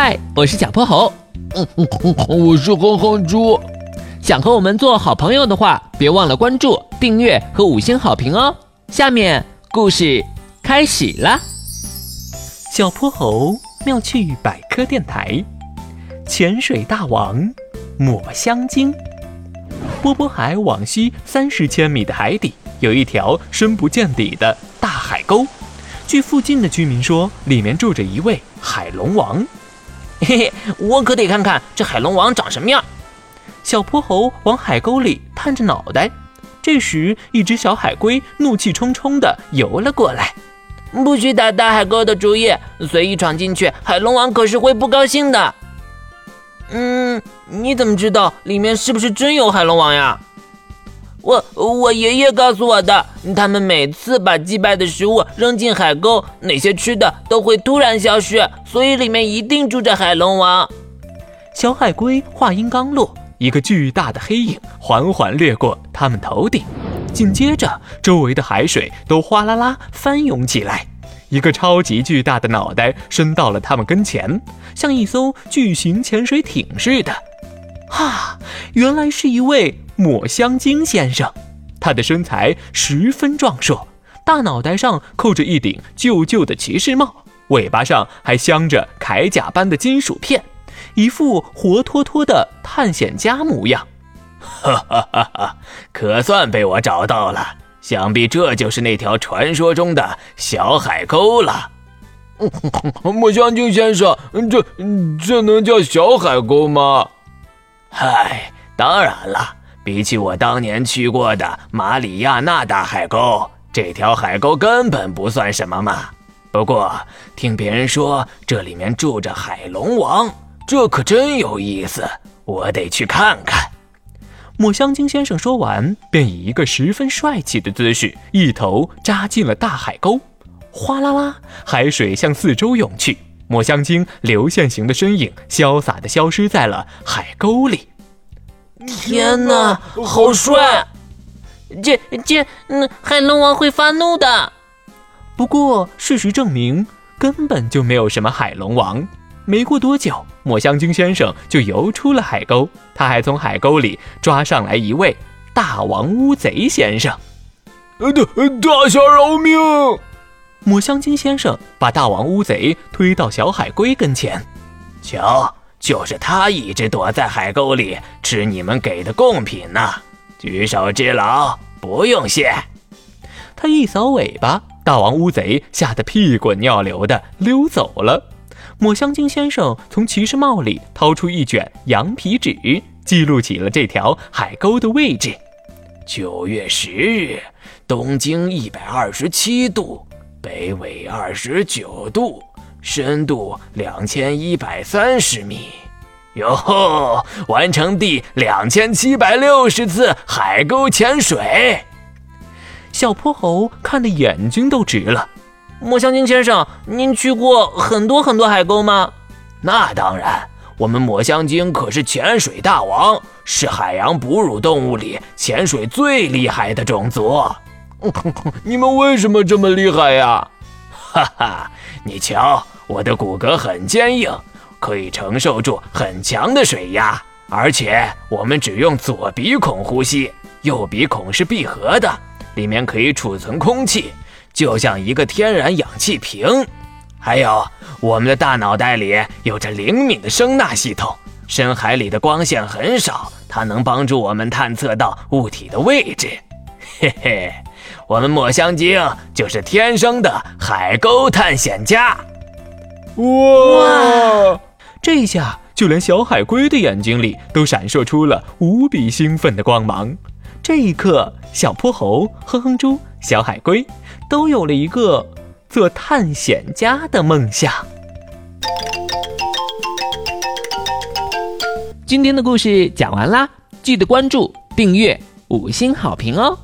嗨，我是小泼猴。嗯嗯嗯，我是哼哼猪。想和我们做好朋友的话，别忘了关注、订阅和五星好评哦。下面故事开始了。小泼猴妙趣百科电台，潜水大王抹香鲸。波波海往西三十千米的海底，有一条深不见底的大海沟。据附近的居民说，里面住着一位海龙王。嘿嘿，我可得看看这海龙王长什么样。小泼猴往海沟里探着脑袋，这时一只小海龟怒气冲冲地游了过来。不许打大海沟的主意，随意闯进去，海龙王可是会不高兴的。嗯，你怎么知道里面是不是真有海龙王呀？我我爷爷告诉我的，他们每次把祭拜的食物扔进海沟，那些吃的都会突然消失，所以里面一定住着海龙王。小海龟话音刚落，一个巨大的黑影缓缓掠过他们头顶，紧接着周围的海水都哗啦啦翻涌起来，一个超级巨大的脑袋伸到了他们跟前，像一艘巨型潜水艇似的。哈，原来是一位抹香鲸先生，他的身材十分壮硕，大脑袋上扣着一顶旧旧的骑士帽，尾巴上还镶着铠甲般的金属片，一副活脱脱的探险家模样。哈哈哈哈！可算被我找到了，想必这就是那条传说中的小海沟了。抹香鲸先生，这这能叫小海沟吗？嗨，当然了，比起我当年去过的马里亚纳大海沟，这条海沟根本不算什么嘛。不过听别人说这里面住着海龙王，这可真有意思，我得去看看。抹香鲸先生说完，便以一个十分帅气的姿势，一头扎进了大海沟。哗啦啦，海水向四周涌去。抹香鲸流线型的身影潇洒地消失在了海沟里。天哪，好帅！这这，嗯，海龙王会发怒的。不过事实证明，根本就没有什么海龙王。没过多久，抹香鲸先生就游出了海沟。他还从海沟里抓上来一位大王乌贼先生。大大侠饶命！抹香鲸先生把大王乌贼推到小海龟跟前，瞧，就是他一直躲在海沟里吃你们给的贡品呢。举手之劳，不用谢。他一扫尾巴，大王乌贼吓得屁滚尿流的溜走了。抹香鲸先生从骑士帽里掏出一卷羊皮纸，记录起了这条海沟的位置：九月十日，东经一百二十七度。北纬二十九度，深度两千一百三十米，哟吼！完成第两千七百六十次海沟潜水。小泼猴看的眼睛都直了。抹香鲸先生，您去过很多很多海沟吗？那当然，我们抹香鲸可是潜水大王，是海洋哺乳动物里潜水最厉害的种族。你们为什么这么厉害呀？哈哈，你瞧，我的骨骼很坚硬，可以承受住很强的水压，而且我们只用左鼻孔呼吸，右鼻孔是闭合的，里面可以储存空气，就像一个天然氧气瓶。还有，我们的大脑袋里有着灵敏的声纳系统，深海里的光线很少，它能帮助我们探测到物体的位置。嘿嘿。我们抹香鲸就是天生的海沟探险家。哇！这下就连小海龟的眼睛里都闪烁出了无比兴奋的光芒。这一刻，小泼猴、哼哼猪、小海龟都有了一个做探险家的梦想。今天的故事讲完啦，记得关注、订阅、五星好评哦！